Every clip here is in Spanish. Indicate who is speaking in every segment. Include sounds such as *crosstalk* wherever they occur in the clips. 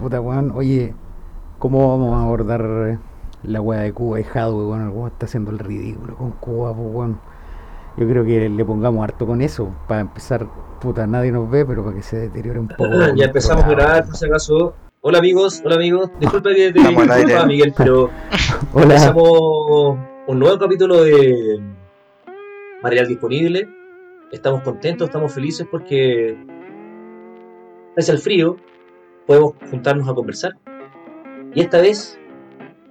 Speaker 1: Puta, weón, oye, ¿cómo vamos a abordar la weá de Cuba y Jadwe, weón? El weón está haciendo el ridículo con Cuba, pues, weón. Yo creo que le pongamos harto con eso, para empezar, puta, nadie nos ve, pero para que se deteriore un *laughs* poco.
Speaker 2: ya empezamos a grabar, por si acaso. Hola amigos, hola amigos. Disculpa que te disculpa, Miguel, pero *laughs* empezamos un nuevo capítulo de material disponible. Estamos contentos, estamos felices porque gracias al frío podemos juntarnos a conversar. Y esta vez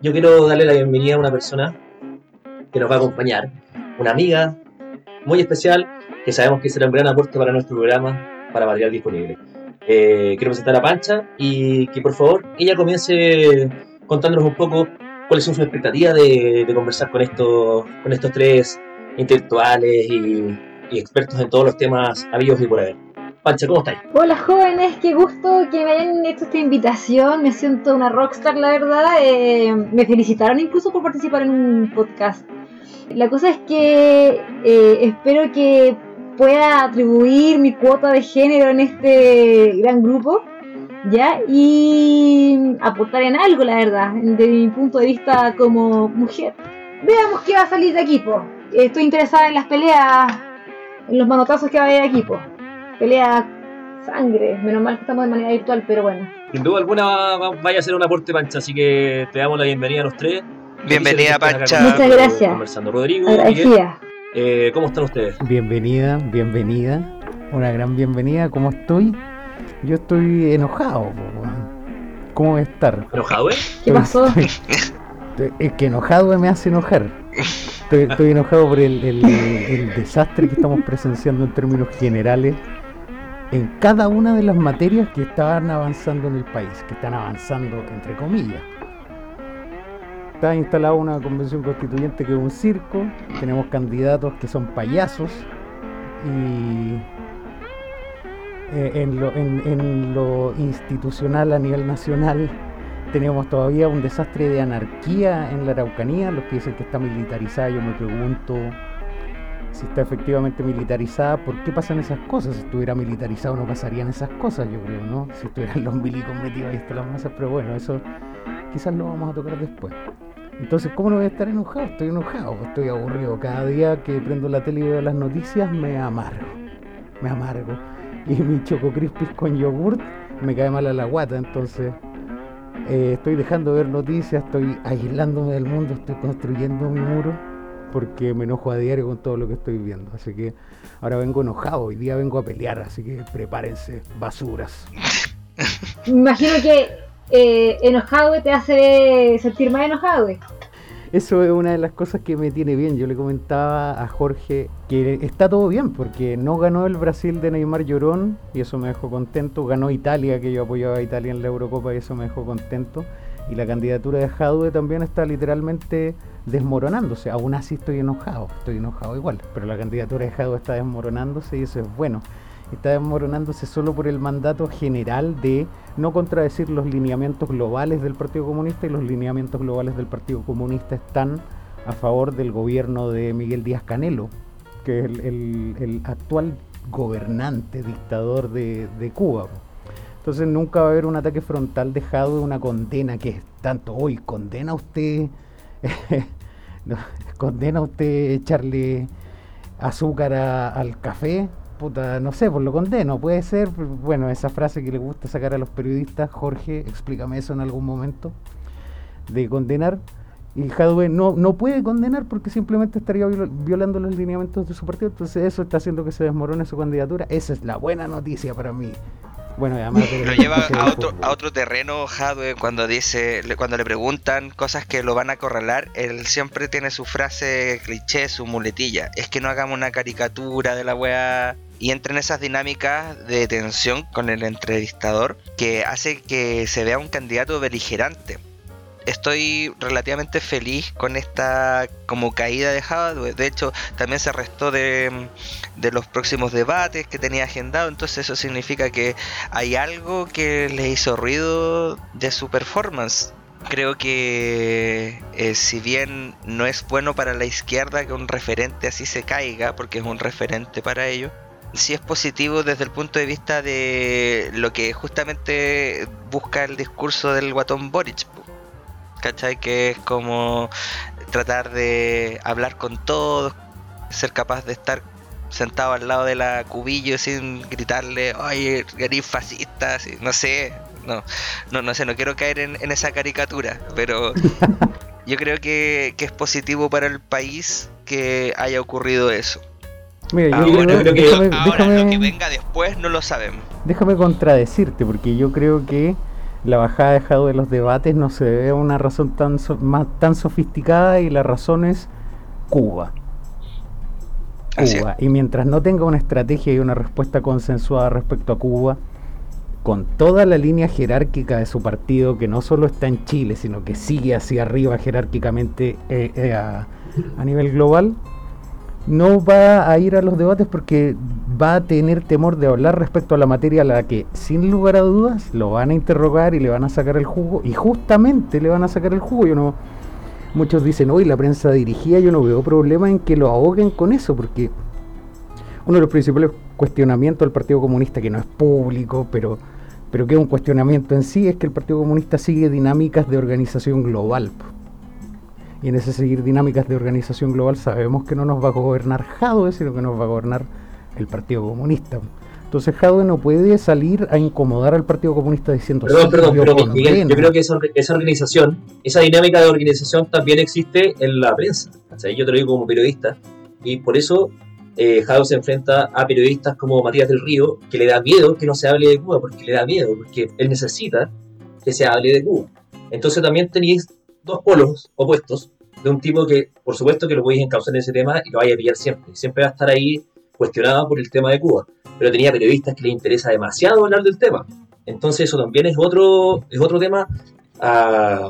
Speaker 2: yo quiero darle la bienvenida a una persona que nos va a acompañar, una amiga muy especial que sabemos que será un gran aporte para nuestro programa para material disponible. Eh, quiero presentar a Pancha y que por favor ella comience contándonos un poco cuáles son sus expectativas de, conversar con estos, con estos tres intelectuales y, expertos en todos los temas habidos y por haber. Pancha, ¿cómo estáis?
Speaker 3: Hola jóvenes, qué gusto que me hayan hecho esta invitación. Me siento una rockstar, la verdad. Eh, me felicitaron incluso por participar en un podcast. La cosa es que eh, espero que pueda atribuir mi cuota de género en este gran grupo, ¿ya? Y aportar en algo, la verdad, desde mi punto de vista como mujer. Veamos qué va a salir de equipo. Estoy interesada en las peleas, en los manotazos que va a haber de equipo. Pelea sangre, menos mal que estamos de manera virtual, pero bueno.
Speaker 2: Sin duda alguna vaya a ser un aporte pancha, así que te damos la bienvenida a los tres.
Speaker 4: Bienvenida, Pancha.
Speaker 3: Muchas gracias.
Speaker 2: Conversando. Rodrigo, eh, ¿cómo están ustedes?
Speaker 1: Bienvenida, bienvenida. Una gran bienvenida. ¿Cómo estoy? Yo estoy enojado. ¿Cómo voy a estar?
Speaker 2: ¿Enojado, eh?
Speaker 3: ¿Qué pasó?
Speaker 1: es que enojado me hace enojar. Estoy, enojado por el, el, desastre que estamos presenciando en términos generales en cada una de las materias que están avanzando en el país, que están avanzando entre comillas. Está instalada una convención constituyente que es un circo, tenemos candidatos que son payasos y eh, en, lo, institucional a nivel nacional tenemos todavía un desastre de anarquía en la Araucanía, los que dicen que está militarizada, yo me pregunto si está efectivamente militarizada, ¿por qué pasan esas cosas? Si estuviera militarizado no pasarían esas cosas, yo creo, ¿no? Si estuvieran los milicos metidos ahí hasta las masas, pero bueno, eso quizás lo vamos a tocar después. Entonces, ¿cómo no voy a estar enojado? Estoy enojado, estoy aburrido. Cada día que prendo la tele y veo las noticias me amargo. Me amargo. Y mi choco crispis con yogurt me cae mal a la guata. Entonces, eh, estoy dejando de ver noticias, estoy aislándome del mundo, estoy construyendo mi muro porque me enojo a diario con todo lo que estoy viendo. Así que ahora vengo enojado, hoy día vengo a pelear, así que prepárense, basuras. *laughs*
Speaker 3: Me imagino que eh, enojado te hace sentir más enojado.
Speaker 1: Eso es una de las cosas que me tiene bien. Yo le comentaba a Jorge que está todo bien porque no ganó el Brasil de Neymar Llorón y eso me dejó contento. Ganó Italia, que yo apoyaba a Italia en la Eurocopa y eso me dejó contento. Y la candidatura de Jadwe también está literalmente desmoronándose. Aún así estoy enojado, estoy enojado igual, pero la candidatura de Jadwe está desmoronándose y eso es bueno está desmoronándose solo por el mandato general de no contradecir los lineamientos globales del Partido Comunista y los lineamientos globales del Partido Comunista están a favor del gobierno de Miguel Díaz Canelo, que es el, actual gobernante, dictador de, Cuba. Entonces nunca va a haber un ataque frontal dejado de una condena que es tanto, hoy condena usted, *laughs* condena usted echarle azúcar al café, puta, no sé, por lo condeno, puede ser, bueno, esa frase que le gusta sacar a los periodistas, Jorge, explícame eso en algún momento, de condenar, y Jadwe no, no puede condenar porque simplemente estaría violando los lineamientos de su partido, entonces eso está haciendo que se desmorone su candidatura, esa es la buena noticia para mí.
Speaker 4: Bueno, además *laughs* lo lleva a otro, a otro terreno Jadwe cuando dice, cuando le preguntan cosas que lo van a acorralar, él siempre tiene su frase cliché, su muletilla. Es que no hagamos una caricatura de la wea y entra en esas dinámicas de tensión con el entrevistador que hace que se vea un candidato beligerante. Estoy relativamente feliz con esta como caída de Java. De hecho, también se restó de, de los próximos debates que tenía agendado. Entonces eso significa que hay algo que le hizo ruido de su performance creo que eh, si bien no es bueno para la izquierda que un referente así se caiga, porque es un referente para ellos, sí es positivo desde el punto de vista de lo que justamente busca el discurso del guatón Boric. ¿Cachai? Que es como tratar de hablar con todos, ser capaz de estar sentado al lado de la cubillo sin gritarle, oye, eres fascista, no sé, no, no, no sé, no quiero caer en, esa caricatura, pero *laughs* yo creo que, es positivo para el país que haya ocurrido eso.
Speaker 1: Mira, yo creo, que
Speaker 4: ahora lo que venga después no lo sabemos.
Speaker 1: Déjame contradecirte, porque yo creo que la bajada dejado de los debates no se debe a una razón tan, más, tan sofisticada y la razón es Cuba. Cuba. Y mientras no tenga una estrategia y una respuesta consensuada respecto a Cuba, con toda la línea jerárquica de su partido, que no solo está en Chile, sino que sigue hacia arriba jerárquicamente eh, eh, a, nivel global, no va a ir a los debates porque va a tener temor de hablar respecto a la materia a la que, sin lugar a dudas, lo van a interrogar y le van a sacar el jugo, y justamente le van a sacar el jugo. Yo no, muchos dicen, hoy la prensa dirigida, yo no veo problema en que lo ahoguen con eso, porque uno de los principales cuestionamientos del Partido Comunista, que no es público, pero, pero que es un cuestionamiento en sí, es que el Partido Comunista sigue dinámicas de organización global. Y en ese seguir dinámicas de organización global sabemos que no nos va a gobernar Jadwe, sino que nos va a gobernar el Partido Comunista. Entonces Jadwe no puede salir a incomodar al Partido Comunista diciendo...
Speaker 2: Perdón, perdón, pero yo creo que esa, esa, organización, esa dinámica de organización también existe en la prensa. yo te lo digo como periodista. Y por eso eh, se enfrenta a periodistas como Matías del Río, que le da miedo que no se hable de Cuba, porque le da miedo, porque él necesita que se hable de Cuba. Entonces también tenéis dos polos opuestos de un tipo que, por supuesto, que lo podéis encauzar en ese tema y lo vaya a pillar siempre. Siempre va a estar ahí cuestionado por el tema de Cuba. Pero tenía periodistas que le interesa demasiado hablar del tema. Entonces eso también es otro, es otro tema a,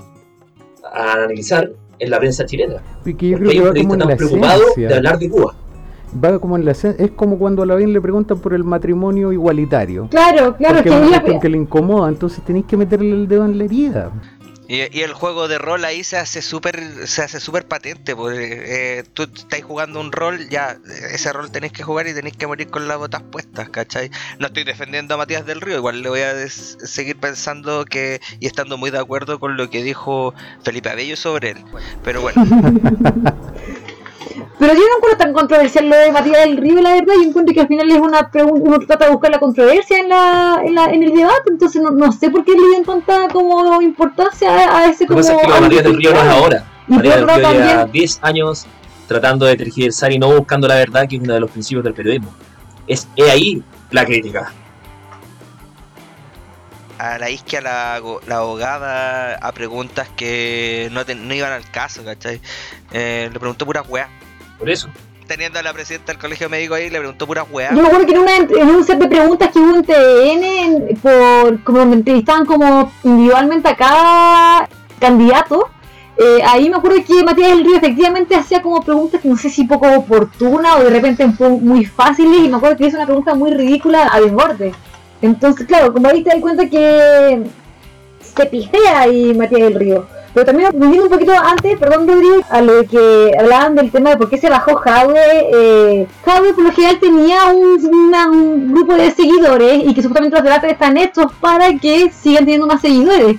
Speaker 2: analizar en la prensa chilena.
Speaker 1: Porque yo creo que va como en
Speaker 2: preocupado de hablar de Cuba
Speaker 1: va como en la es como cuando a la bien le preguntan por el matrimonio igualitario.
Speaker 3: Claro, claro,
Speaker 1: que, es que le incomoda, entonces tenéis que meterle el dedo en la herida.
Speaker 4: Y, el juego de rol ahí se hace súper se hace súper patente, porque eh, tú estás jugando un rol, ya ese rol tenéis que jugar y tenéis que morir con las botas puestas, ¿cachai? No estoy defendiendo a Matías del Río, igual le voy a seguir pensando que y estando muy de acuerdo con lo que dijo Felipe Abello sobre él. Pero bueno. *laughs*
Speaker 3: Pero yo no encuentro tan controversial lo de Matías del Río, la verdad. Yo encuentro que al final es una pregunta, uno trata de buscar la controversia en, la, en, la, en el debate, entonces no, no sé por qué le dieron tanta como importancia a, ese como.
Speaker 2: Lo que pasa es que Matías del Río no es ahora. Matías del Río lleva 10 años tratando de tergiversar y no buscando la verdad, que es uno de los principios del periodismo. Es, ahí la crítica.
Speaker 4: A la isquia la, la abogada a preguntas que no, no iban al caso, ¿cachai? Eh, le preguntó pura weá
Speaker 2: por eso.
Speaker 4: Teniendo a la presidenta del colegio médico ahí, le preguntó puras weas.
Speaker 3: Yo me acuerdo que en, una, en un set de preguntas que hubo en TN, por, como donde entrevistaban como individualmente a cada candidato, eh, ahí me acuerdo que Matías del Río efectivamente hacía como preguntas que no sé si poco oportunas o de repente muy fáciles, y me acuerdo que hizo una pregunta muy ridícula a desborde. Entonces, claro, como ahí te das cuenta que se pistea ahí Matías del Río. Pero también volviendo un poquito antes, perdón Rodrigo, a lo que hablaban del tema de por qué se bajó Jadwe. Eh, por lo general tenía un, grupo de seguidores y que supuestamente los debates están hechos para que sigan teniendo más seguidores.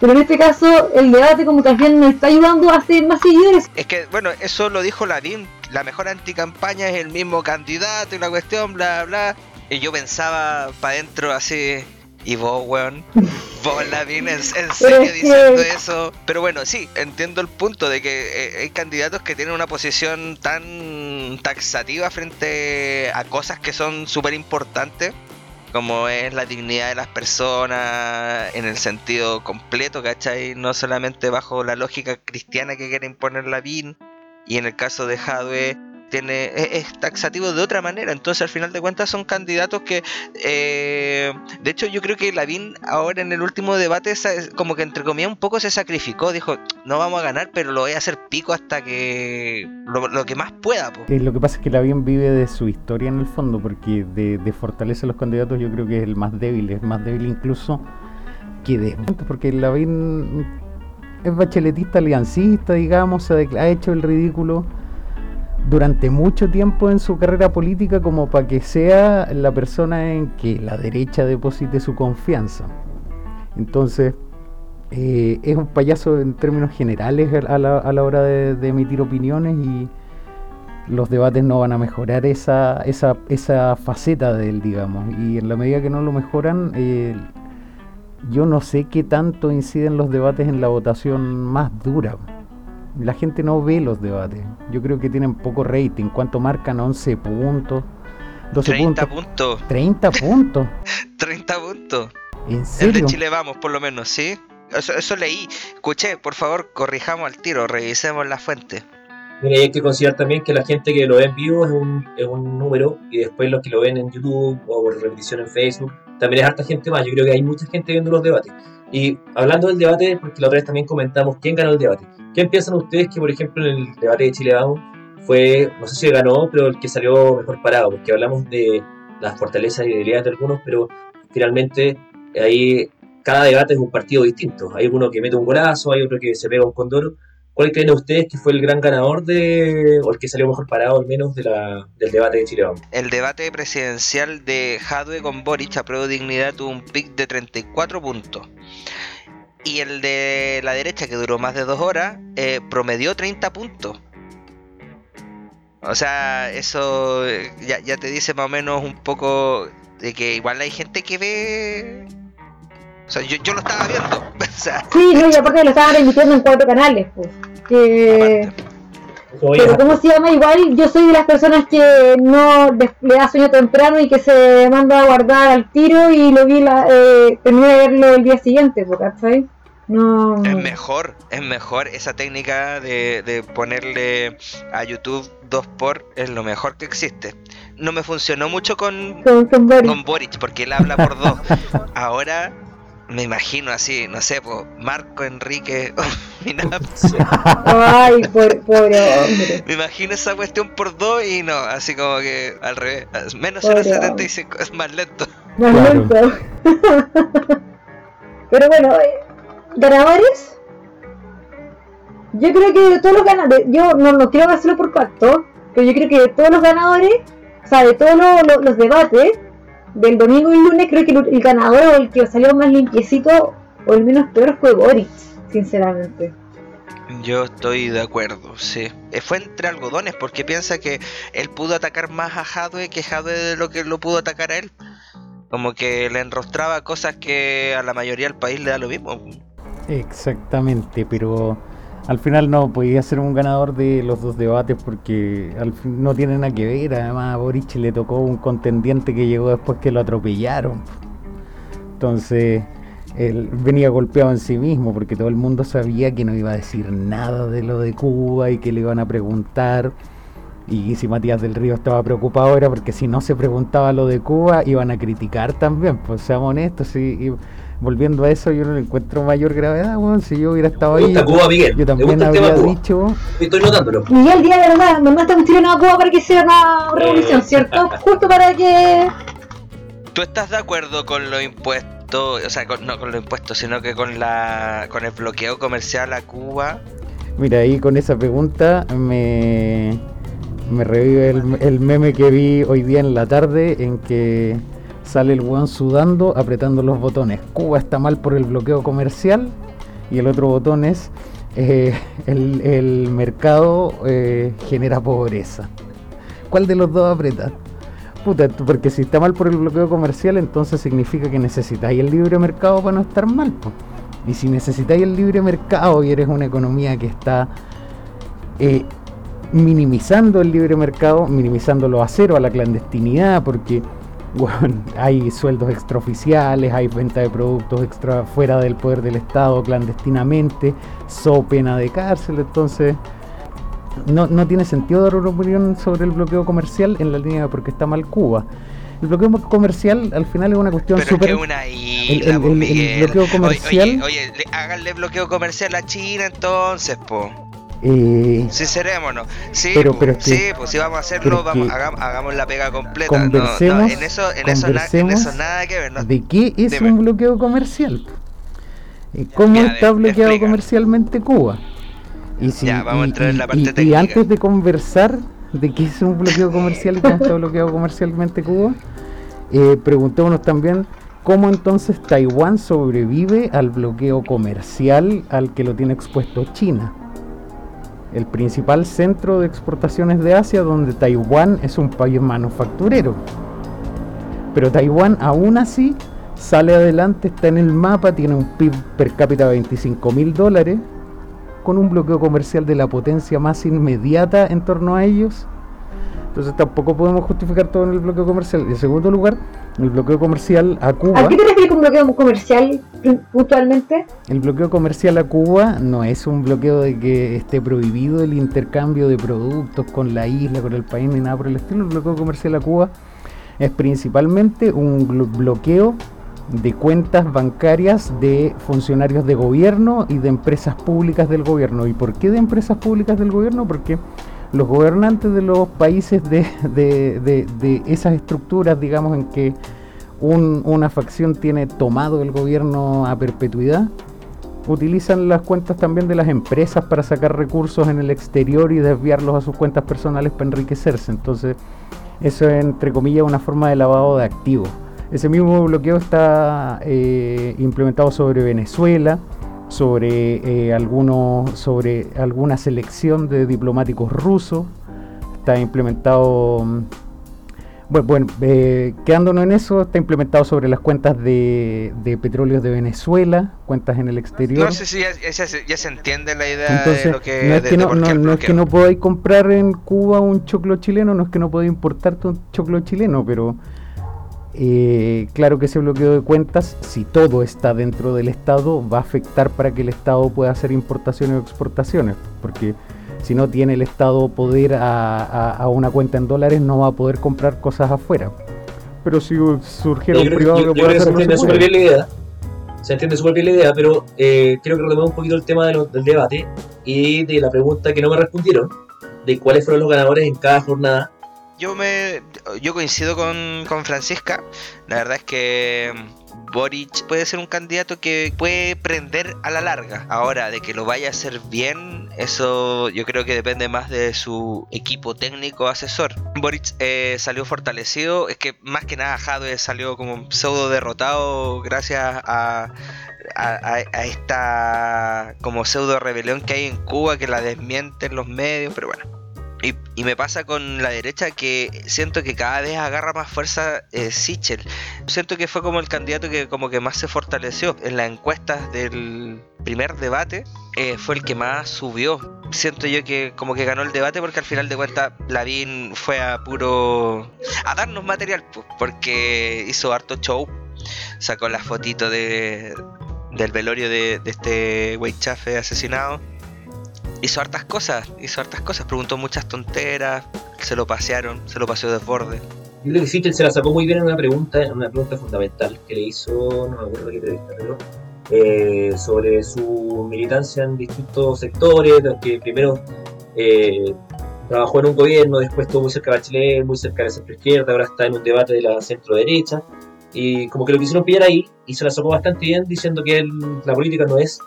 Speaker 3: Pero en este caso el debate como también nos está ayudando a hacer más seguidores.
Speaker 4: Es que, bueno, eso lo dijo Lavín, la mejor anticampaña es el mismo candidato y la cuestión, bla, bla. Y yo pensaba para adentro así, y vos, weón, *laughs* vos la en, en serio diciendo eso. Pero bueno, sí, entiendo el punto de que eh, hay candidatos que tienen una posición tan taxativa frente a cosas que son súper importantes, como es la dignidad de las personas en el sentido completo, ¿cachai? No solamente bajo la lógica cristiana que quiere imponer la BIN. Y en el caso de Jadwe tiene es, taxativo de otra manera. Entonces, al final de cuentas, son candidatos que, eh, de hecho, yo creo que Lavín ahora en el último debate, como que entre comillas un poco se sacrificó. Dijo, no vamos a ganar, pero lo voy a hacer pico hasta que lo, que más pueda.
Speaker 1: lo que pasa es que Lavín vive de su historia en el fondo, porque de, de fortaleza los candidatos yo creo que es el más débil, es más débil incluso que de porque Lavín es bacheletista aliancista, digamos, ha hecho el ridículo durante mucho tiempo en su carrera política como para que sea la persona en que la derecha deposite su confianza. Entonces, eh, es un payaso en términos generales a la, hora de, emitir opiniones y los debates no van a mejorar esa, esa, esa faceta de él, digamos. Y en la medida que no lo mejoran, eh, yo no sé qué tanto inciden los debates en la votación más dura. La gente no ve los debates. Yo creo que tienen poco rating. ¿Cuánto marcan? 11 puntos. 12 30
Speaker 4: puntos.
Speaker 1: 30 puntos.
Speaker 4: 30 *laughs* puntos.
Speaker 1: ¿En serio?
Speaker 4: El de Chile vamos, por lo menos, ¿sí? Eso, eso leí. Escuché, por favor, corrijamos al tiro, revisemos la fuente.
Speaker 2: Mira, hay que considerar también que la gente que lo ve en vivo es un, es un número y después los que lo ven en YouTube o por repetición en Facebook también es harta gente más. Yo creo que hay mucha gente viendo los debates. Y hablando del debate, porque la otra vez también comentamos quién ganó el debate. ¿Quién piensan ustedes que, por ejemplo, en el debate de Chile Vamos fue, no sé si ganó, pero el que salió mejor parado? Porque hablamos de las fortalezas y debilidades de algunos, pero finalmente ahí cada debate es un partido distinto. Hay uno que mete un golazo, hay otro que se pega un condoro. ¿Cuál creen ustedes que fue el gran ganador de, o el que salió mejor parado al menos del debate de Chile
Speaker 4: El debate presidencial de Jadwe con Boric a prueba de dignidad tuvo un pic de 34 puntos. Y el de la derecha, que duró más de dos horas, eh, promedió 30 puntos. O sea, eso eh, ya te dice más o menos un poco de que igual hay gente que ve o sea, yo, yo lo estaba viendo. *laughs* o sea,
Speaker 3: sí, no, y aparte lo estaban emitiendo en cuatro canales, pues. Que... Pero ¿cómo se llama? Igual yo soy de las personas que no le da sueño temprano y que se manda a guardar al tiro y lo vi, la, eh, terminé de verlo el día siguiente, ¿cachai? No...
Speaker 4: Es mejor, es mejor esa técnica de, de ponerle a YouTube 2 por es lo mejor que existe. No me funcionó mucho con, con, con, Boric. con Boric porque él habla por dos. *laughs* Ahora me imagino así, no sé, pues Marco Enrique *laughs*
Speaker 3: Ay, pobre, *laughs* hombre.
Speaker 4: Me imagino esa cuestión por dos y no, así como que al revés. Menos 0.75 es más lento.
Speaker 3: Más lento. *laughs* Pero bueno, eh, ganadores. Yo creo que de todos los ganadores, yo no, no quiero hacerlo por pacto, pero yo creo que de todos los ganadores, o sea, de todos los debates, del domingo y lunes creo que el, ganador o el que salió más limpiecito o el menos peor fue Boris, sinceramente.
Speaker 4: Yo estoy de acuerdo, sí. Eh, fue entre algodones porque piensa que él pudo atacar más a Hadwe que Hadwe de lo que lo pudo atacar a él. Como que le enrostraba cosas que a la mayoría del país le da lo mismo.
Speaker 1: Exactamente, pero al final no podía ser un ganador de los dos debates porque al no tiene nada que ver. Además a Boric le tocó un contendiente que llegó después que lo atropellaron. Entonces él venía golpeado en sí mismo porque todo el mundo sabía que no iba a decir nada de lo de Cuba y que le iban a preguntar. Y si Matías del Río estaba preocupado era porque si no se preguntaba lo de Cuba iban a criticar también, pues seamos honestos. Y, volviendo a eso, yo no le encuentro mayor gravedad, weón. Si yo hubiera estado ahí, yo también habría dicho.
Speaker 2: Estoy notándolo.
Speaker 3: Miguel Díaz, de verdad, me manda un tirón a Cuba para que sea una revolución, ¿cierto? *laughs* Justo para que.
Speaker 4: ¿Tú estás de acuerdo con los impuestos? O sea, no con los impuestos, sino que con la con el bloqueo comercial a Cuba.
Speaker 1: Mira, ahí con esa pregunta me, me revive el, el meme que vi hoy día en la tarde en que sale el weón sudando, apretando los botones. Cuba está mal por el bloqueo comercial. Y el otro botón es eh, el, mercado eh, genera pobreza. ¿Cuál de los dos aprieta? Puta, porque si está mal por el bloqueo comercial, entonces significa que necesitáis el libre mercado para no estar mal. Y si necesitáis el libre mercado y eres una economía que está eh, minimizando el libre mercado, minimizándolo a cero a la clandestinidad, porque bueno, hay sueldos extraoficiales, hay venta de productos extra fuera del poder del Estado clandestinamente, so pena de cárcel, entonces no, no tiene sentido dar una opinión sobre el bloqueo comercial en la línea porque está mal Cuba. El bloqueo comercial al final es una cuestión súper...
Speaker 4: el, bloqueo comercial... Oye, oye, háganle bloqueo comercial a China entonces, po. Eh, Sincerémonos. Sí, pero, pero sí, pues si vamos a hacerlo, vamos, hagamos, la pega completa.
Speaker 1: Conversemos,
Speaker 4: en, eso, en, eso nada que ver.
Speaker 1: ¿De qué es un bloqueo comercial? ¿Cómo está bloqueado comercialmente Cuba? Y, si,
Speaker 4: ya, vamos a entrar en la parte
Speaker 1: y, y, antes de conversar de qué es un bloqueo comercial y cómo está bloqueado comercialmente Cuba, eh, preguntémonos también cómo entonces Taiwán sobrevive al bloqueo comercial al que lo tiene expuesto China. El principal centro de exportaciones de Asia, donde Taiwán es un país manufacturero. Pero Taiwán aún así sale adelante, está en el mapa, tiene un PIB per cápita de 25 mil dólares, con un bloqueo comercial de la potencia más inmediata en torno a ellos. Entonces tampoco podemos justificar todo en el bloqueo comercial. En segundo lugar, el bloqueo comercial a Cuba.
Speaker 3: ¿A qué te refieres con bloqueo comercial puntualmente?
Speaker 1: El bloqueo comercial a Cuba no es un bloqueo de que esté prohibido el intercambio de productos con la isla, con el país, ni nada por el estilo. El bloqueo comercial a Cuba es principalmente un bloqueo de cuentas bancarias de funcionarios de gobierno y de empresas públicas del gobierno. ¿Y por qué de empresas públicas del gobierno? Porque los gobernantes de los países de, de, esas estructuras, digamos, en que una facción tiene tomado el gobierno a perpetuidad, utilizan las cuentas también de las empresas para sacar recursos en el exterior y desviarlos a sus cuentas personales para enriquecerse. Entonces, eso es, entre comillas, una forma de lavado de activos. Ese mismo bloqueo está eh, implementado sobre Venezuela, sobre eh, algunos, sobre alguna selección de diplomáticos rusos. Está implementado, mm, bueno, bueno eh, quedándonos en eso, está implementado sobre las cuentas de, de petróleos de Venezuela, cuentas en el exterior.
Speaker 4: No sé si ya, se entiende la idea de lo que.
Speaker 1: No es que no, no, es que no podáis comprar en Cuba un choclo chileno, no es que no podáis importarte un choclo chileno, pero eh, claro que ese bloqueo de cuentas, si todo está dentro del Estado, va a afectar para que el Estado pueda hacer importaciones o exportaciones, porque si no tiene el Estado poder a, una cuenta en dólares, no va a poder comprar cosas afuera. Pero si surgiera un privado
Speaker 2: que pueda se entiende súper bien la idea, se entiende súper bien la idea, pero eh, quiero que retomemos un poquito el tema del debate y de la pregunta que no me respondieron, de cuáles fueron los ganadores en cada jornada
Speaker 4: yo me yo coincido con, con Francisca. La verdad es que Boric puede ser un candidato que puede prender a la larga. Ahora, de que lo vaya a hacer bien, eso yo creo que depende más de su equipo técnico asesor. Boric eh, salió fortalecido, es que más que nada Jadwe salió como pseudo derrotado gracias a, a, a, esta como pseudo rebelión que hay en Cuba que la desmienten los medios, pero bueno. Y, me pasa con la derecha que siento que cada vez agarra más fuerza eh, Sichel. Siento que fue como el candidato que como que más se fortaleció. En las encuestas del primer debate eh, fue el que más subió. Siento yo que como que ganó el debate porque al final de cuentas Lavín fue a puro... a darnos material, porque hizo harto show. Sacó la fotito de, del velorio de, de este güey chafe asesinado hizo hartas cosas, hizo hartas cosas, preguntó muchas tonteras, se lo pasearon, se lo paseó de borde.
Speaker 2: Yo creo que sí, se la sacó muy bien en una pregunta, en una pregunta fundamental que le hizo, no me acuerdo qué entrevista, pero eh, sobre su militancia en distintos sectores, que primero eh, trabajó en un gobierno, después estuvo muy cerca de Bachelet, muy cerca de la centro izquierda, ahora está en un debate de la centro derecha, y como que lo quisieron pillar ahí, y se la sacó bastante bien diciendo que la política no es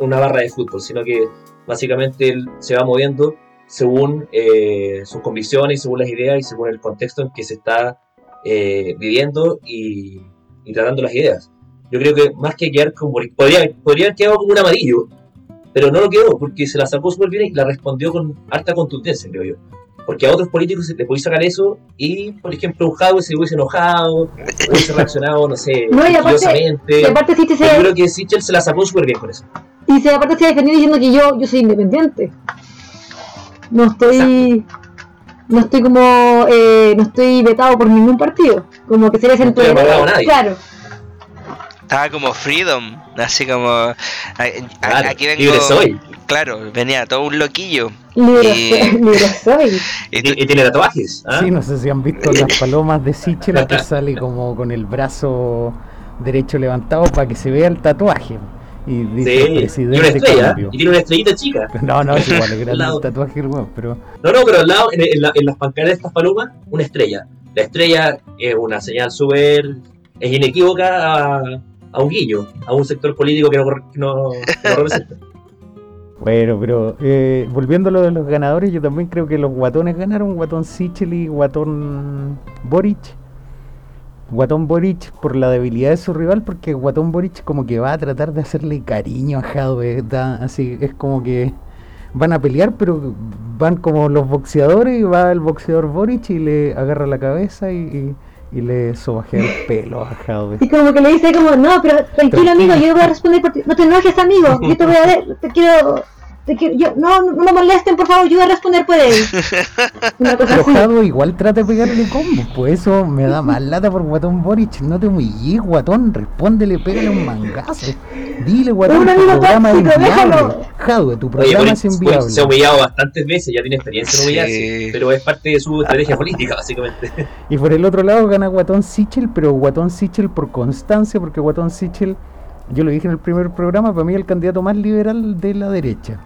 Speaker 2: una barra de fútbol, sino que básicamente él se va moviendo según eh, sus convicciones, según las ideas y según el contexto en que se está eh, viviendo y, tratando las ideas. Yo creo que más que quedar como. Podría, podría haber quedado como un amarillo, pero no lo quedó porque se la sacó súper bien y la respondió con harta contundencia, creo yo. Porque a otros políticos se le puede sacar eso y, por ejemplo, un Jadwe se hubiese enojado, hubiese reaccionado, no sé, *laughs*
Speaker 3: no, y aparte, y aparte
Speaker 2: Yo creo que Sichel se la sacó súper bien con eso.
Speaker 3: Y se aparte se ha defendido diciendo que yo, yo soy independiente. No estoy. No estoy como. Eh, no estoy vetado por ningún partido. Como que sería
Speaker 2: el
Speaker 3: no Claro.
Speaker 4: Estaba como Freedom, así como. aquí vengo.
Speaker 2: Libre soy.
Speaker 4: Claro, venía todo un loquillo.
Speaker 3: Libre, soy. *laughs*
Speaker 2: Y, tiene tatuajes.
Speaker 1: ¿ah? Sí, no sé si han visto las *laughs* palomas de Sichel que sale como con el brazo derecho levantado para que se vea el tatuaje. Y dice
Speaker 2: sí, presidente y una estrella, y tiene una estrellita chica. *laughs*
Speaker 1: No, no, es igual, *laughs* es el tatuaje el pero...
Speaker 2: No, no, pero al lado, en, en, las pancadas de estas palomas, una estrella. La estrella es una señal súper... es inequívoca a, a, un guillo, a un sector político que no, no, no representa. *laughs*
Speaker 1: Bueno, pero eh, volviendo a lo de los ganadores, yo también creo que los guatones ganaron, guatón Sichel y guatón Boric. Guatón Boric por la debilidad de su rival, porque Guatón Boric como que va a tratar de hacerle cariño a Jadwe, así es como que van a pelear, pero van como los boxeadores y va el boxeador Boric y le agarra la cabeza y, y, le sobajea el pelo a Jadwe.
Speaker 3: Y como que le dice como, no, pero tranquilo amigo, yo voy a responder por. No te enojes amigo, yo te voy a... Te quiero yo, no, no me molesten, por favor, yo voy a responder por él. *laughs*
Speaker 1: Una igual trata de pegarle combo, pues eso me da más lata por Guatón Boric. No te humilles, Guatón, respóndele, pégale un mangazo. Dile, Guatón, tu programa es inviable. Jadwe, tu programa es inviable.
Speaker 2: Se ha humillado bastantes veces, ya tiene experiencia en humillarse, pero es parte de su estrategia política, básicamente.
Speaker 1: Y por el otro lado gana Guatón Sichel, pero Guatón Sichel por constancia, porque Guatón Sichel, yo lo dije en el primer programa, para mí es el candidato más liberal de la derecha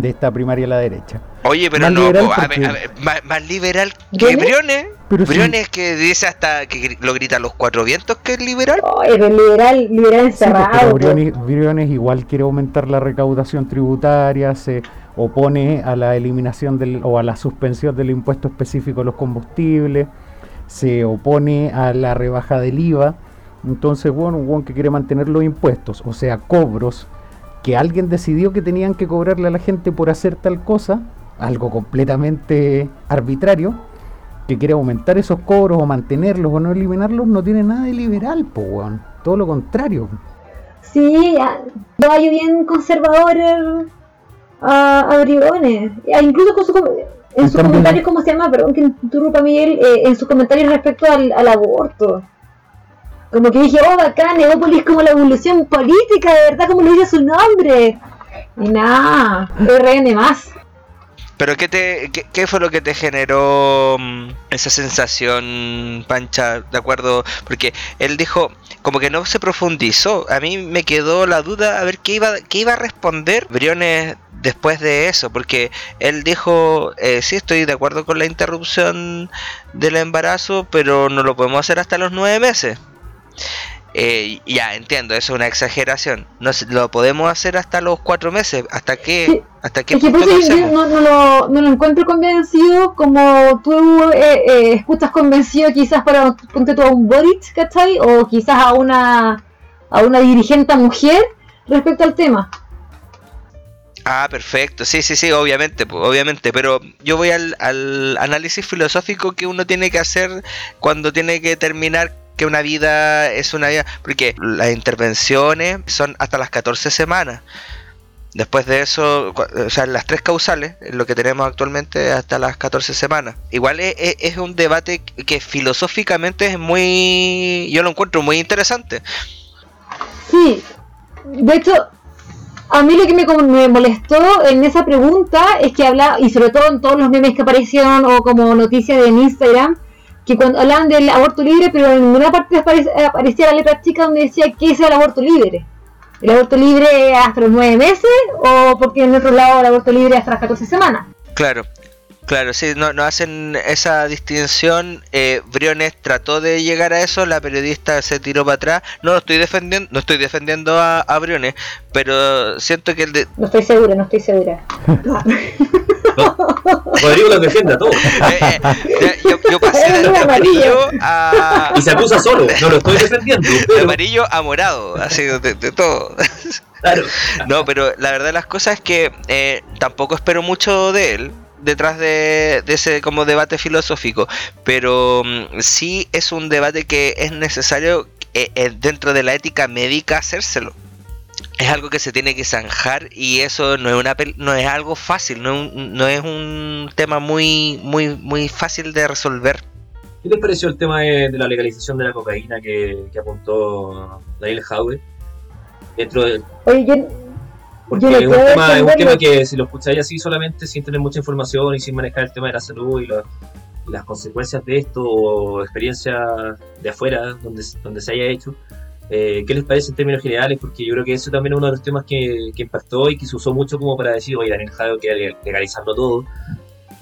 Speaker 1: de esta primaria a la derecha.
Speaker 4: Oye, pero no, a ver, más, liberal que Briones. Briones que dice hasta que lo grita los cuatro vientos que es liberal.
Speaker 3: Oh, es liberal, liberal encerrado.
Speaker 1: Briones, igual quiere aumentar la recaudación tributaria, se opone a la eliminación del, o a la suspensión del impuesto específico a los combustibles, se opone a la rebaja del IVA. Entonces, bueno, un que quiere mantener los impuestos, o sea, cobros que alguien decidió que tenían que cobrarle a la gente por hacer tal cosa, algo completamente arbitrario, que quiere aumentar esos cobros o mantenerlos o no eliminarlos, no tiene nada de liberal, po, todo lo contrario.
Speaker 3: Sí, hay bien conservador a, a Briones, incluso con su, en sus comentarios, ¿cómo se llama? Perdón que interrumpa Miguel, eh, en sus comentarios respecto al, al aborto. Como que dije, oh, bacán, Neópolis como la evolución política, de verdad, como le dice su nombre. Y nada, RN más.
Speaker 4: Pero ¿qué, te, qué, fue lo que te generó mm, esa sensación, Pancha? ¿De acuerdo? Porque él dijo, como que no se profundizó. A mí me quedó la duda a ver qué iba, qué iba a responder Briones después de eso. Porque él dijo, eh, sí, estoy de acuerdo con la interrupción del embarazo, pero no lo podemos hacer hasta los nueve meses. Eh, ya entiendo, eso es una exageración. No lo podemos hacer hasta los cuatro meses. ¿Hasta qué? ¿Hasta qué
Speaker 3: punto no, no, lo, encuentro convencido como tú eh, eh, escuchas convencido quizás para ponte tú a un Boric, ¿cachai? O quizás a una a una dirigente mujer respecto al tema.
Speaker 4: Ah, perfecto. Sí, sí, sí, obviamente, obviamente. Pero yo voy al, al análisis filosófico que uno tiene que hacer cuando tiene que terminar que una vida es una vida, porque las intervenciones son hasta las 14 semanas. Después de eso, o sea, las tres causales, lo que tenemos actualmente, hasta las 14 semanas. Igual es, un debate que filosóficamente es muy, yo lo encuentro muy interesante.
Speaker 3: Sí, de hecho, a mí lo que me, me, molestó en esa pregunta es que habla, y sobre todo en todos los memes que aparecieron o como noticias en Instagram, que cuando hablaban del aborto libre, pero en ninguna parte aparecía la letra chica donde decía que es el aborto libre. ¿El aborto libre hasta los nueve meses o porque en otro lado el aborto libre hasta las 14 semanas?
Speaker 4: Claro, Claro, sí, no, no hacen esa distinción. Eh, Briones trató de llegar a eso, la periodista se tiró para atrás. No lo estoy defendiendo, no estoy defendiendo a, Briones, pero siento que el de...
Speaker 3: No estoy segura, no estoy segura. *laughs*
Speaker 2: Rodrigo los defiende a todos. Eh,
Speaker 4: eh, yo, pasé de amarillo a.
Speaker 2: Y se acusa solo, no lo estoy defendiendo.
Speaker 4: De amarillo a morado, así de, de todo. Claro. No, pero la verdad de las cosas es que eh, tampoco espero mucho de él detrás de, de, ese como debate filosófico, pero mm, sí es un debate que es necesario dentro de la ética médica hacérselo es algo que se tiene que zanjar y eso no es una no es algo fácil, no es un, no es un tema muy muy muy fácil de resolver.
Speaker 2: ¿Qué les pareció el tema de, la legalización de la cocaína que, apuntó Daniel Howe? Dentro de...
Speaker 3: Oye,
Speaker 2: porque es, un tema, es un tema que si lo escucháis así solamente sin tener mucha información y sin manejar el tema de la salud y, las consecuencias de esto o experiencias de afuera donde, donde se haya hecho, eh, ¿Qué les parece en términos generales? Porque yo creo que eso también es uno de los temas que, impactó y que se usó mucho como para decir, oye, Daniel Jadeo que legalizando todo,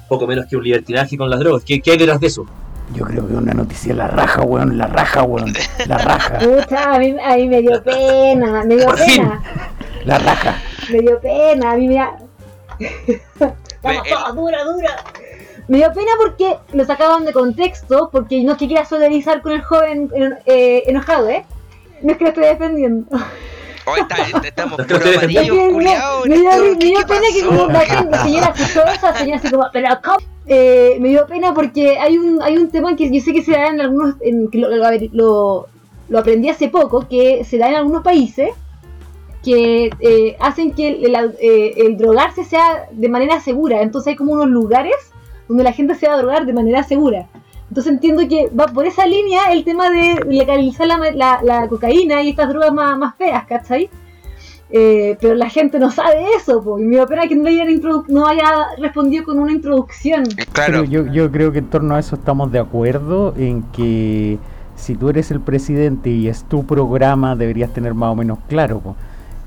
Speaker 2: poco menos que un libertinaje con las drogas. ¿Qué, qué hay detrás de eso?
Speaker 1: Yo creo que una noticia la raja, weón, la raja, weón, la raja. *laughs*
Speaker 3: a, mí, me dio pena, me dio pena.
Speaker 1: La raja.
Speaker 3: Me dio pena, a mí me da... Estamos dura, dura. Me dio pena porque lo sacaban de contexto, porque no se quiera solidarizar con el joven eh, enojado, ¿eh? No es que lo estoy defendiendo.
Speaker 4: Hoy está, estamos *laughs* puro amarillos, culiados.
Speaker 3: Me, dio, pena que como la, señora escuchó esa señora así como, pero eh, me dio pena porque hay un hay un tema que yo sé que se da en algunos, en, que lo, lo, lo, aprendí hace poco, que se da en algunos países que eh, hacen que el, eh, el, drogarse sea de manera segura. Entonces hay como unos lugares donde la gente se va a drogar de manera segura. Entonces entiendo que va por esa línea el tema de legalizar la, la, cocaína y estas drogas más, más feas, ¿cachai? Eh, pero la gente no sabe eso, y me da pena que no, no haya respondido con una introducción.
Speaker 1: Claro. yo, yo creo que en torno a eso estamos de acuerdo en que si tú eres el presidente y es tu programa, deberías tener más o menos claro.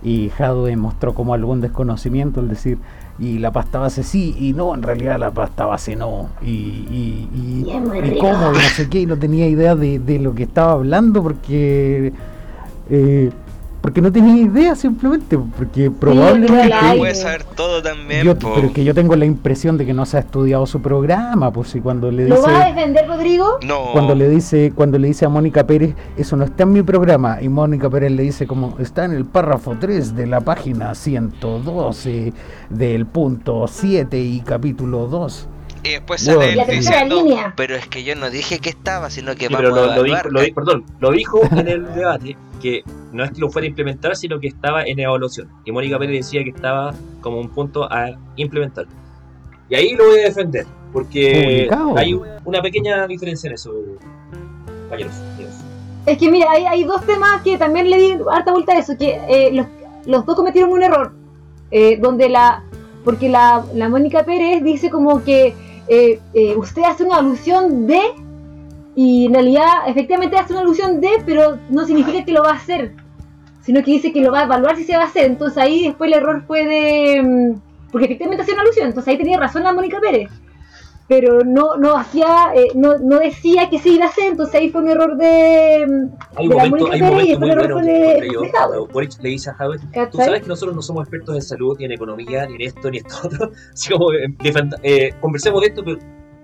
Speaker 1: Y Jadwe mostró como algún desconocimiento al decir, y la pasta base sí, y no, en realidad la pasta base no, y, y, y, y cómo, no sé qué, y no tenía idea de, de lo que estaba hablando porque... Eh, porque no tenía idea simplemente, porque probablemente...
Speaker 4: puede saber todo también.
Speaker 1: Yo, pero que yo tengo la impresión de que no se ha estudiado su programa, pues si cuando le dice...
Speaker 3: ¿Lo va a defender, Rodrigo?
Speaker 1: No. Cuando le dice, cuando le dice a Mónica Pérez, eso no está en mi programa, y Mónica Pérez le dice como, está en el párrafo 3 de la página 112 del punto 7 y capítulo 2.
Speaker 4: Y después sale él diciendo, pero es que yo no dije que estaba, sino que vamos
Speaker 2: lo, a lo dijo, lo, perdón, lo dijo en el debate que no es que lo fuera a implementar, sino que estaba en evaluación. Y Mónica Pérez decía que estaba como un punto a implementar. Y ahí lo voy a defender, porque hay una pequeña diferencia en eso, compañeros.
Speaker 3: Es que mira, hay, hay, dos temas que también le di harta vuelta a eso, que eh, los, los, dos cometieron un error, eh, donde la, porque la, la Mónica Pérez dice como que eh, usted hace una alusión de y en realidad, efectivamente hace una alusión de, pero no significa que lo va a hacer, sino que dice que lo va a evaluar si se va a hacer. Entonces ahí después el error fue de. Mm, porque efectivamente hacía una alusión, entonces ahí tenía razón la Mónica Pérez. Pero no, no hacía, eh, no, no decía que se iba a hacer, entonces ahí fue un error de,
Speaker 2: hay de la Mónica Pérez y después el error fue de, Boric le dice a Javier, tú sabes que nosotros no somos expertos en salud, ni en economía, ni en esto, ni en esto *laughs* otro. Así como, eh, eh, conversemos de esto, pero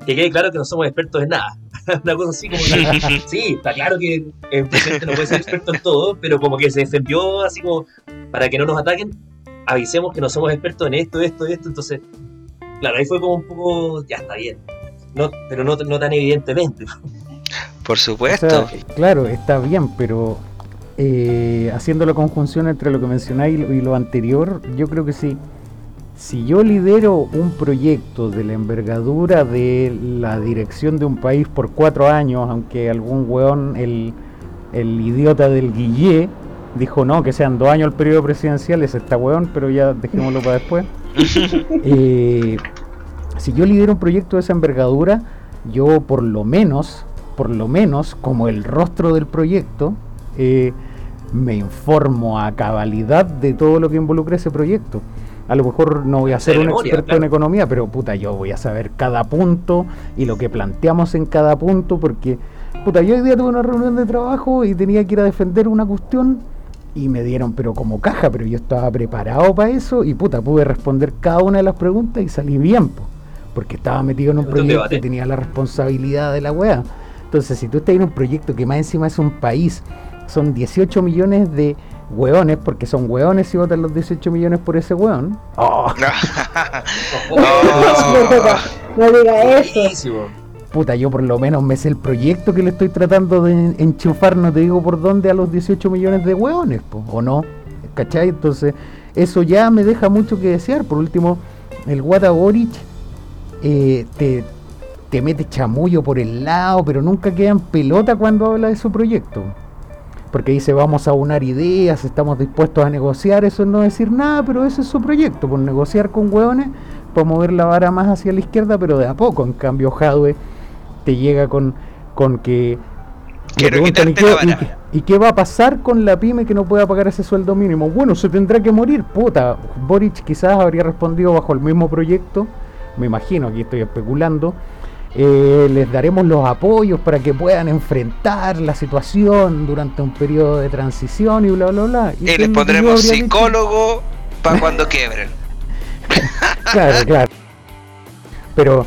Speaker 2: que quede claro que no somos expertos en nada. *laughs* Una cosa así como que, *laughs* sí, está claro que el presidente no puede ser experto en todo, pero como que se defendió así como para que no nos ataquen, avisemos que no somos expertos en esto, esto, esto, entonces, claro, ahí fue como un poco, ya está bien, no, pero no, no tan evidentemente. *laughs*
Speaker 4: Por supuesto.
Speaker 1: claro, está bien, pero eh, haciendo la conjunción entre lo que mencionáis y lo anterior, yo creo que sí si yo lidero un proyecto de la envergadura de la dirección de un país por cuatro años, aunque algún weón, el, idiota del Guillé, dijo no, que sean dos años el periodo presidencial, es esta weón, pero ya dejémoslo para después. *laughs* *laughs* Eh, si yo lidero un proyecto de esa envergadura, yo por lo menos, por lo menos, como el rostro del proyecto, eh, me informo a cabalidad de todo lo que involucra ese proyecto. A lo mejor no voy a ser un experto en economía, pero puta, yo voy a saber cada punto y lo que planteamos en cada punto, porque, puta, yo hoy día tuve una reunión de trabajo y tenía que ir a defender una cuestión y me dieron, pero como caja, pero yo estaba preparado para eso y, puta, pude responder cada una de las preguntas y salí bien, porque estaba metido en un proyecto y tenía la responsabilidad de la wea. Entonces, si tú estás en un proyecto que más encima es un país, son 18 millones de hueones, porque son hueones y votan los 18 millones por ese hueón. Oh. *laughs* *laughs*
Speaker 3: no, diga eso.
Speaker 1: Puta, yo por lo menos me sé el proyecto que le estoy tratando de enchufar, no te digo por dónde, a los 18 millones de hueones, ¿o no? ¿Cachai? Entonces, eso ya me deja mucho que desear. Por último, el Wata eh, te, te mete chamullo por el lado, pero nunca queda en pelota cuando habla de su proyecto porque dice vamos a unar ideas, estamos dispuestos a negociar, eso es no decir nada, pero ese es su proyecto, por negociar con hueones, para mover la vara más hacia la izquierda, pero de a poco, en cambio Jadwe te llega con, con que... ¿y, qué, va a pasar con la pyme que no pueda pagar ese sueldo mínimo? Bueno, se tendrá que morir, puta. Boric quizás habría respondido bajo el mismo proyecto, me imagino, aquí estoy especulando, eh, les daremos los apoyos para que puedan enfrentar la situación durante un periodo de transición y bla, bla, bla.
Speaker 4: Y, les pondremos psicólogo. para cuando quiebren. *laughs*
Speaker 1: claro, claro. Pero,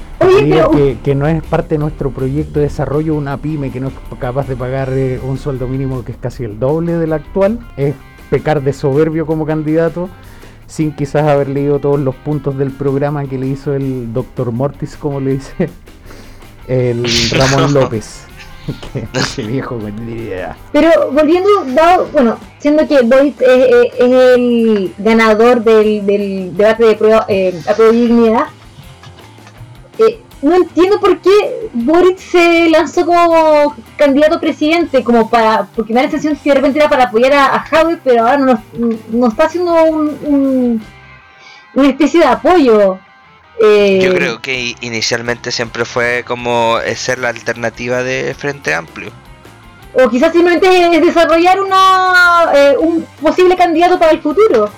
Speaker 1: Que, no es parte de nuestro proyecto de desarrollo una pyme que no es capaz de pagar eh, un sueldo mínimo que es casi el doble del actual, es pecar de soberbio como candidato sin quizás haber leído todos los puntos del programa que le hizo el doctor Mortis, como le dice *laughs* el Ramón *laughs* López. *laughs* que viejo con idea.
Speaker 3: Pero volviendo, bueno, siendo que Boris es, el ganador del, debate de prueba, eh, de dignidad, eh, no entiendo por qué Boric se lanzó como candidato a presidente, como para, porque me da la sensación que de repente era para apoyar a, a pero ahora no, no, está haciendo un, una especie de apoyo.
Speaker 4: Eh, Yo creo que inicialmente siempre fue como ser la alternativa de Frente Amplio.
Speaker 3: O quizás simplemente desarrollar una, eh, un posible candidato para el futuro.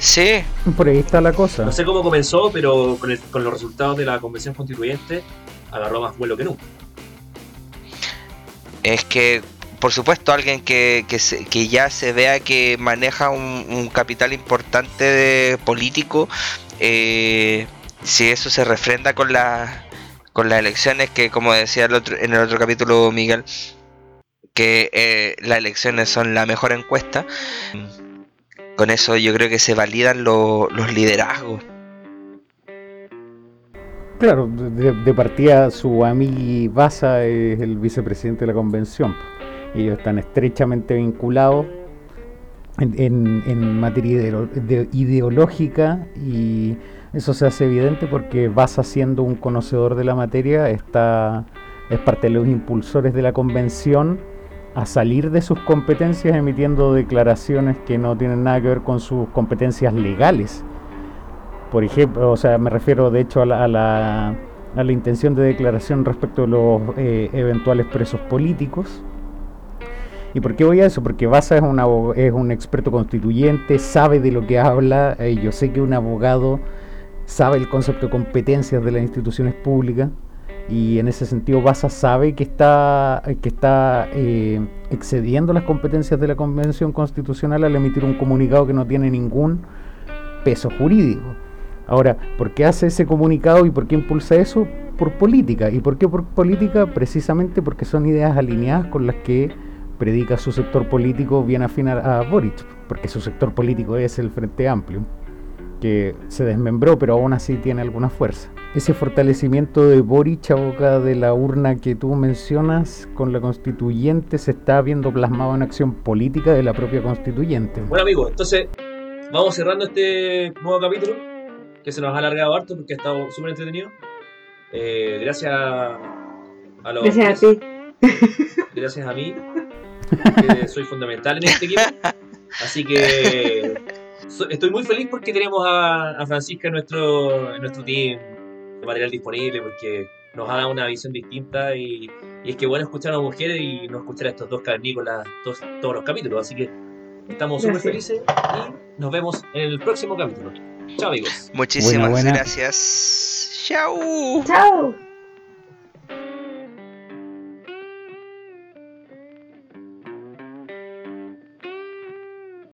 Speaker 4: Sí.
Speaker 1: Por ahí está la cosa.
Speaker 2: No sé cómo comenzó, pero con, los resultados de la convención constituyente agarró más vuelo que nunca.
Speaker 4: Es que, por supuesto, alguien que, que, ya se vea que maneja un, capital importante de político, eh, si eso se refrenda con, la, con las elecciones, que como decía el otro, en el otro capítulo Miguel, que eh, las elecciones son la mejor encuesta con eso yo creo que se validan los liderazgos.
Speaker 1: Claro, de, partida su amigo Baza es el vicepresidente de la convención. Ellos están estrechamente vinculados en, materia ideológica y eso se hace evidente porque Baza siendo un conocedor de la materia está es parte de los impulsores de la convención a salir de sus competencias emitiendo declaraciones que no tienen nada que ver con sus competencias legales. Por ejemplo, o sea, me refiero de hecho a la, a la, intención de declaración respecto a los eh, eventuales presos políticos. ¿Y por qué voy a eso? Porque Baza es un, es un experto constituyente, sabe de lo que habla. Eh, yo sé que un abogado sabe el concepto de competencias de las instituciones públicas y en ese sentido Baza sabe que está, que está eh, excediendo las competencias de la Convención Constitucional al emitir un comunicado que no tiene ningún peso jurídico. Ahora, ¿por qué hace ese comunicado y por qué impulsa eso? Por política. ¿Y por qué por política? Precisamente porque son ideas alineadas con las que predica su sector político bien afín a Boric, porque su sector político es el Frente Amplio, que se desmembró pero aún así tiene alguna fuerza ese fortalecimiento de Boric a boca de la urna que tú mencionas con la constituyente se está viendo plasmado en acción política de la propia constituyente.
Speaker 2: Bueno amigos, entonces vamos cerrando este nuevo capítulo que se nos ha alargado harto porque ha estado súper entretenido. Eh, gracias a los...
Speaker 3: Gracias a ti.
Speaker 2: Gracias a mí, que *laughs* soy fundamental en este equipo. Así que estoy muy feliz porque tenemos a, Francisca en nuestro, en nuestro team material disponible porque nos ha dado una visión distinta y, es que bueno escuchar a mujeres y no escuchar a estos dos carnícolas todos, todos los capítulos. Así que estamos súper felices y nos vemos en el próximo capítulo. Chao amigos.
Speaker 4: Muchísimas gracias. Chao.
Speaker 3: Chao.